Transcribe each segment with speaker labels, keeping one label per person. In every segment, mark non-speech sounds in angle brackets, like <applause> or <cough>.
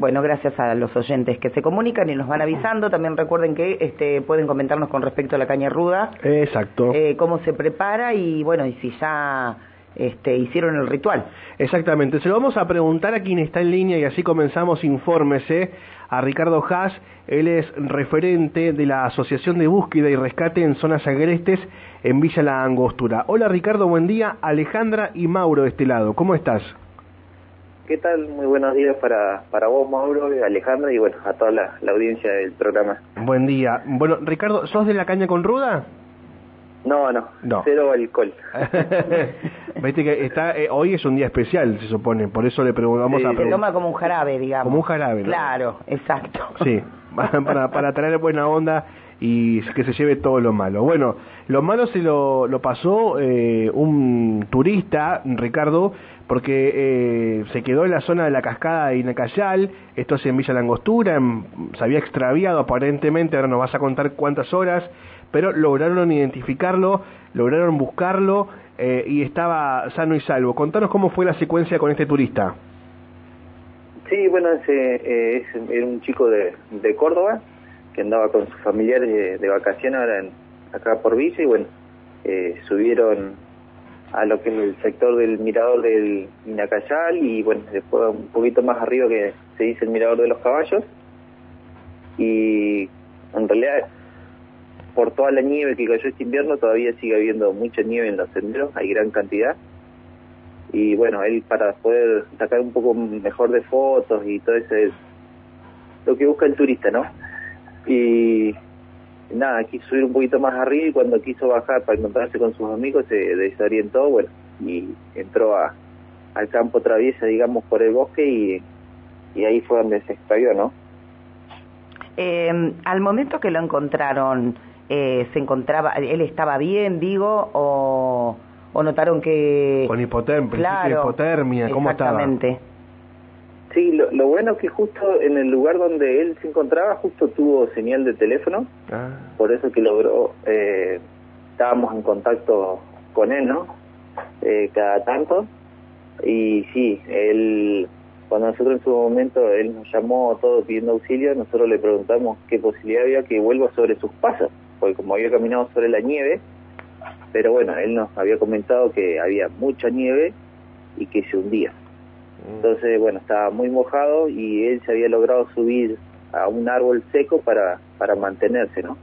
Speaker 1: Bueno, gracias a los oyentes que se comunican y nos van avisando. También recuerden que este, pueden comentarnos con respecto a la caña ruda.
Speaker 2: Exacto.
Speaker 1: Eh, cómo se prepara y bueno, y si ya este, hicieron el ritual.
Speaker 2: Exactamente. Se lo vamos a preguntar a quien está en línea y así comenzamos. Infórmese a Ricardo Haas. Él es referente de la Asociación de Búsqueda y Rescate en Zonas Agrestes en Villa La Angostura. Hola Ricardo, buen día. Alejandra y Mauro de este lado. ¿Cómo estás?
Speaker 3: ¿Qué tal? Muy buenos días para, para vos, Mauro, Alejandra y bueno, a toda la, audiencia del programa.
Speaker 2: Buen día. Bueno, Ricardo, ¿sos de la caña con ruda?
Speaker 3: No, no, cero alcohol. <laughs>
Speaker 2: Viste que está, eh, hoy es un día especial, se supone, por eso le preguntamos a...
Speaker 1: Se toma como un jarabe, digamos.
Speaker 2: Como un jarabe, ¿no?
Speaker 1: Claro, exacto.
Speaker 2: Sí, <laughs> para, para traer buena onda y que se lleve todo lo malo. Bueno, lo malo se lo, lo pasó eh, un turista, Ricardo, porque eh, se quedó en la zona de la cascada de Inacayal, esto es en Villa Langostura, se había extraviado aparentemente, ahora nos vas a contar cuántas horas, pero lograron identificarlo, lograron buscarlo eh, y estaba sano y salvo. Contanos cómo fue la secuencia con este turista.
Speaker 3: Sí, bueno, ese, es, era un chico de, de Córdoba, que andaba con sus familiares de, vacaciones ahora en, acá por Villa y bueno, eh, subieron a lo que es el sector del mirador del Minacayal y bueno, después un poquito más arriba que se dice el mirador de los caballos y en realidad por toda la nieve que cayó este invierno todavía sigue habiendo mucha nieve en los senderos, hay gran cantidad y bueno, él para poder sacar un poco mejor de fotos y todo eso es lo que busca el turista, ¿no? Y nada, quiso subir un poquito más arriba y cuando quiso bajar para encontrarse con sus amigos se desorientó, bueno, y entró a, al campo traviesa, digamos, por el bosque y, y ahí fue donde se extravió, ¿no?
Speaker 1: Eh, al momento que lo encontraron, eh, ¿se encontraba, él estaba bien, digo, o, o notaron que...
Speaker 2: Con hipotermia, claro, hipotermia, ¿cómo
Speaker 1: exactamente.
Speaker 3: Sí, lo, lo, bueno es que justo en el lugar donde él se encontraba, justo tuvo señal de teléfono, ah. por eso que logró, eh, estábamos en contacto con él, ¿no? Eh, cada tanto, y sí, él, cuando nosotros en su momento, él nos llamó todo pidiendo auxilio, nosotros le preguntamos qué posibilidad había que vuelva sobre sus pasos, porque como había caminado sobre la nieve, pero bueno, él nos había comentado que había mucha nieve y que se hundía. Mm. Entonces, bueno, estaba muy mojado y él se había logrado subir a un árbol seco para, para mantenerse, ¿no?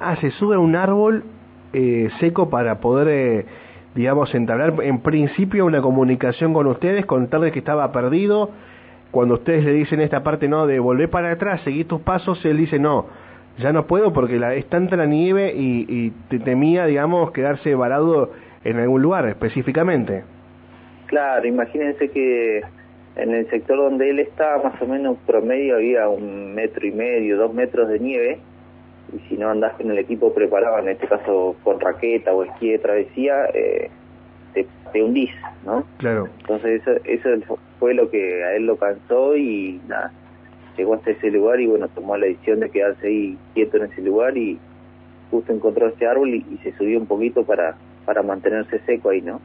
Speaker 2: Ah, se sube a un árbol eh, seco para poder, eh, digamos, entablar en principio una comunicación con ustedes, contarles que estaba perdido. Cuando ustedes le dicen esta parte, no, de volver para atrás, seguir tus pasos, él dice, no, ya no puedo porque la, es tanta la nieve y, y te temía, digamos, quedarse varado en algún lugar específicamente.
Speaker 3: Claro, imagínense que en el sector donde él estaba, más o menos promedio había un metro y medio, dos metros de nieve, y si no andás con el equipo preparado, en este caso con raqueta o esquí de travesía, eh, te, hundís, ¿no?
Speaker 2: Claro.
Speaker 3: Entonces eso, eso fue lo que a él lo cansó y nada, llegó hasta ese lugar y bueno, tomó la decisión de quedarse ahí quieto en ese lugar y justo encontró ese árbol y, y se subió un poquito para, para mantenerse seco ahí, ¿no?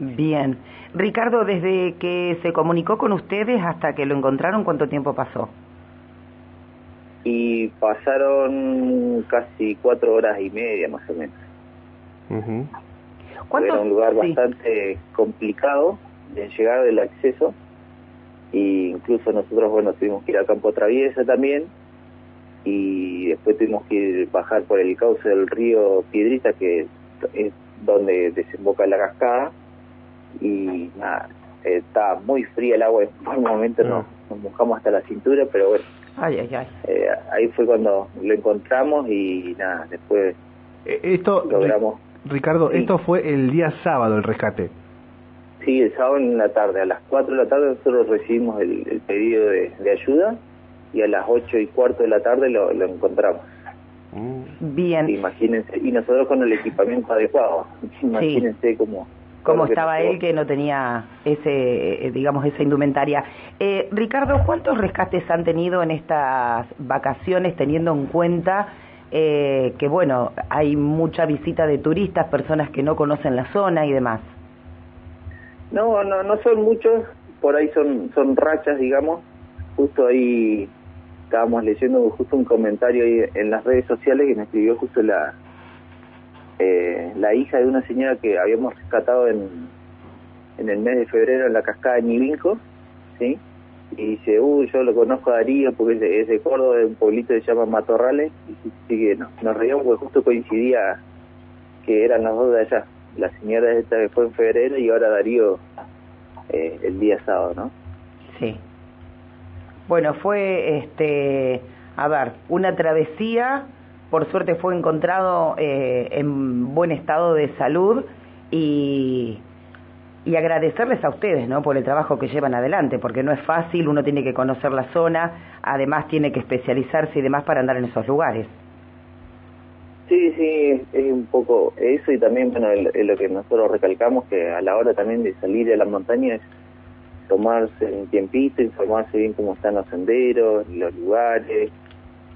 Speaker 1: Bien. Ricardo, desde que se comunicó con ustedes hasta que lo encontraron, ¿cuánto tiempo pasó?
Speaker 3: Y pasaron casi cuatro horas y media, más o menos. Era un lugar bastante complicado de llegar del acceso. Y incluso nosotros, bueno, tuvimos que ir a Campo Traviesa también. Y después tuvimos que ir, bajar por el cauce del río Piedrita, que es donde desemboca la cascada y nada, está muy fría el agua, <laughs> en un momento nos, nos, mojamos hasta la cintura, pero bueno,
Speaker 1: ay, ay, ay.
Speaker 3: Eh, ahí fue cuando lo encontramos y nada, después
Speaker 2: eh, esto, logramos... Ricardo, esto fue el día sábado el rescate.
Speaker 3: Sí, el sábado en la tarde, a las 4 de la tarde nosotros recibimos el, pedido de, ayuda y a las 8 y cuarto de la tarde lo, encontramos.
Speaker 1: Mm. Bien.
Speaker 3: Imagínense, y nosotros con el equipamiento adecuado, imagínense cómo
Speaker 1: cómo estaba él que no tenía ese, eh, digamos, esa indumentaria. Eh, Ricardo, ¿cuántos rescates han tenido en estas vacaciones teniendo en cuenta eh, que, bueno, hay mucha visita de turistas, personas que no conocen la zona y demás?
Speaker 3: No, no, no son muchos, por ahí son, son rachas, digamos. justo ahí estábamos leyendo justo un comentario ahí en las redes sociales que me escribió justo la eh, la hija de una señora que habíamos rescatado en, en el mes de febrero en la cascada de Nivinco, ¿sí? Y dice, uy, yo lo conozco a Darío porque es de, es Córdoba, de un pueblito que se llama Matorrales, y que no, nos reíamos porque justo coincidía que eran los dos de allá. La señora esta que fue en febrero y ahora Darío eh, el día sábado, ¿no?
Speaker 1: Sí. Bueno, fue, este, a ver, una travesía, por suerte fue encontrado eh, en buen estado de salud y, agradecerles a ustedes, ¿no? Por el trabajo que llevan adelante, porque no es fácil, uno tiene que conocer la zona, además tiene que especializarse y demás para andar en esos lugares.
Speaker 3: Sí, sí, es un poco eso y también, bueno, lo que nosotros recalcamos, que a la hora también de salir a la montaña es tomarse un tiempito, informarse bien cómo están los senderos, los lugares,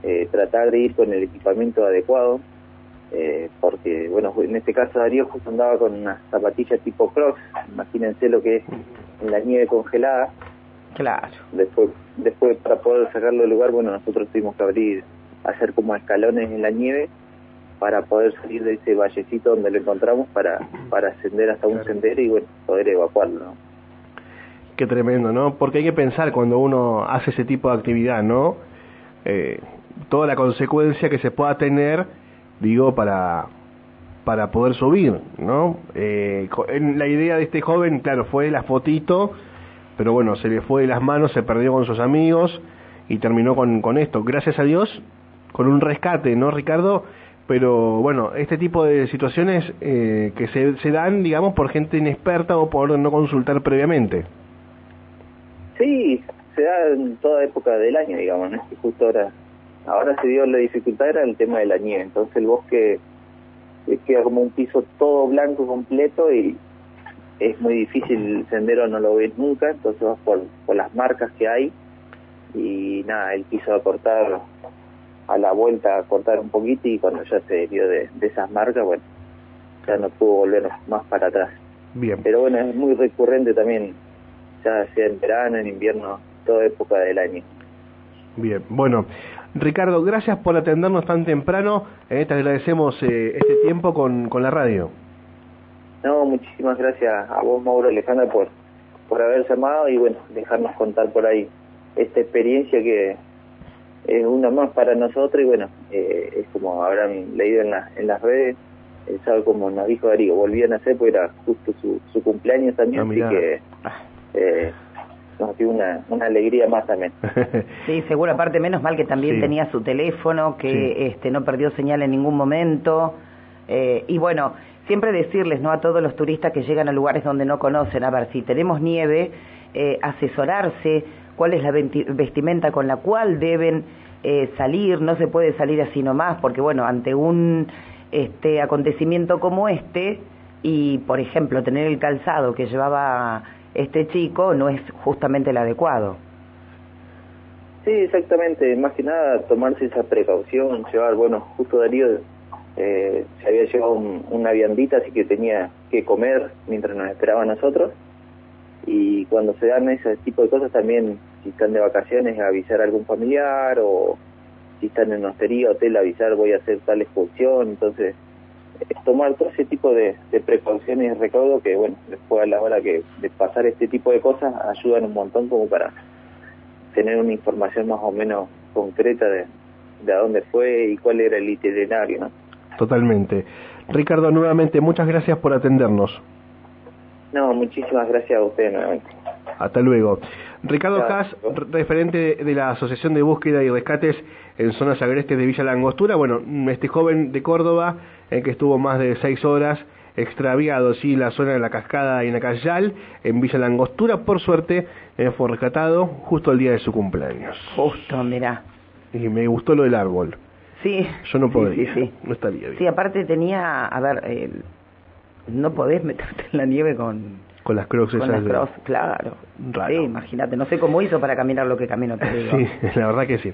Speaker 3: eh, tratar de ir con el equipamiento adecuado, eh, porque, bueno, en este caso Darío justo andaba con unas zapatillas tipo Crocs, imagínense lo que es en la nieve congelada.
Speaker 1: Claro.
Speaker 3: Después, después para poder sacarlo del lugar, bueno, nosotros tuvimos que abrir, hacer como escalones en la nieve para poder salir de ese vallecito donde lo encontramos para, para ascender hasta un sendero y bueno, poder evacuarlo, ¿no?
Speaker 2: Qué tremendo, ¿no? Porque hay que pensar cuando uno hace ese tipo de actividad, ¿no? Eh, toda la consecuencia que se pueda tener, digo, para para poder subir, ¿no? Eh, la idea de este joven, claro, fue la fotito, pero bueno, se le fue de las manos, se perdió con sus amigos y terminó con, con esto. Gracias a Dios, con un rescate, ¿no, Ricardo? pero bueno, este tipo de situaciones eh, que se, se dan, digamos, por gente inexperta o por no consultar previamente.
Speaker 3: Sí, se da en toda época del año, digamos, ¿no? justo ahora, ahora se dio la dificultad era el tema de la nieve, entonces el bosque queda como un piso todo blanco completo y es muy difícil, el sendero no lo ves nunca, entonces vas por, por las marcas que hay y nada, piso a cortar a la vuelta a cortar un poquito y cuando ya se dio de, de esas marcas, bueno, ya no pudo volver más para atrás.
Speaker 2: Bien.
Speaker 3: Pero bueno, es muy recurrente también, ya sea en verano, en invierno, toda época del año.
Speaker 2: Bien, bueno, Ricardo, gracias por atendernos tan temprano. Eh, te agradecemos eh, este tiempo con, con la radio.
Speaker 3: No, muchísimas gracias a vos, Mauro Alejandra, por, por haber llamado y bueno, dejarnos contar por ahí esta experiencia que es una más para nosotros y bueno, eh, es como habrán leído en, la, en las redes, eh, sabe como nos dijo Darío, volvían a hacer porque era justo su, su cumpleaños también,
Speaker 2: Ah,
Speaker 3: así que dio una, una alegría más también. <laughs>
Speaker 1: Sí, seguro, aparte menos mal que también
Speaker 2: Sí.
Speaker 1: tenía su teléfono, que
Speaker 2: Sí.
Speaker 1: este no perdió señal en ningún momento. Eh, y bueno, siempre decirles no a todos los turistas que llegan a lugares donde no conocen, a ver, si tenemos nieve, eh, asesorarse, cuál es la vestimenta con la cual deben eh, salir, no se puede salir así nomás, porque bueno, ante un este acontecimiento como este, y por ejemplo tener el calzado que llevaba este chico, no es justamente el adecuado.
Speaker 3: Sí, exactamente, más que nada tomarse esa precaución, llevar, bueno, justo Darío eh, se había llevado un- una viandita, así que tenía que comer mientras nos esperaba a nosotros. Y cuando se dan ese tipo de cosas también, si están de vacaciones, avisar a algún familiar o si están en hostería, hotel, avisar voy a hacer tal excursión. Entonces, tomar todo ese tipo de, de precauciones y recaudo que, bueno, después a la hora que de pasar este tipo de cosas ayudan un montón como para tener una información más o menos concreta de, de a dónde fue y cuál era el itinerario, ¿no?
Speaker 2: Totalmente. Ricardo, nuevamente, muchas gracias por atendernos.
Speaker 3: No, muchísimas gracias a ustedes nuevamente.
Speaker 2: Hasta luego. Ricardo. Cas, re- referente de la Asociación de Búsqueda y Rescates en zonas agrestes de Villa Langostura. Bueno, este joven de Córdoba, eh, que estuvo más de seis horas extraviado, sí, en la zona de la Cascada y en en Villa Langostura, por suerte, eh, fue rescatado justo el día de su cumpleaños.
Speaker 1: Justo, mirá.
Speaker 2: Y me gustó lo del árbol.
Speaker 1: Sí.
Speaker 2: Yo no podría,
Speaker 1: Sí, sí.
Speaker 2: no estaría bien.
Speaker 1: Sí, aparte tenía, a ver, el- no podés meterte en la nieve con,
Speaker 2: Con las crocs
Speaker 1: con
Speaker 2: esas
Speaker 1: las
Speaker 2: de-
Speaker 1: cross, claro.
Speaker 2: Raro.
Speaker 1: Sí, imagínate, no sé cómo hizo para caminar lo que caminó, te <laughs> digo.
Speaker 2: Sí, la verdad que sí.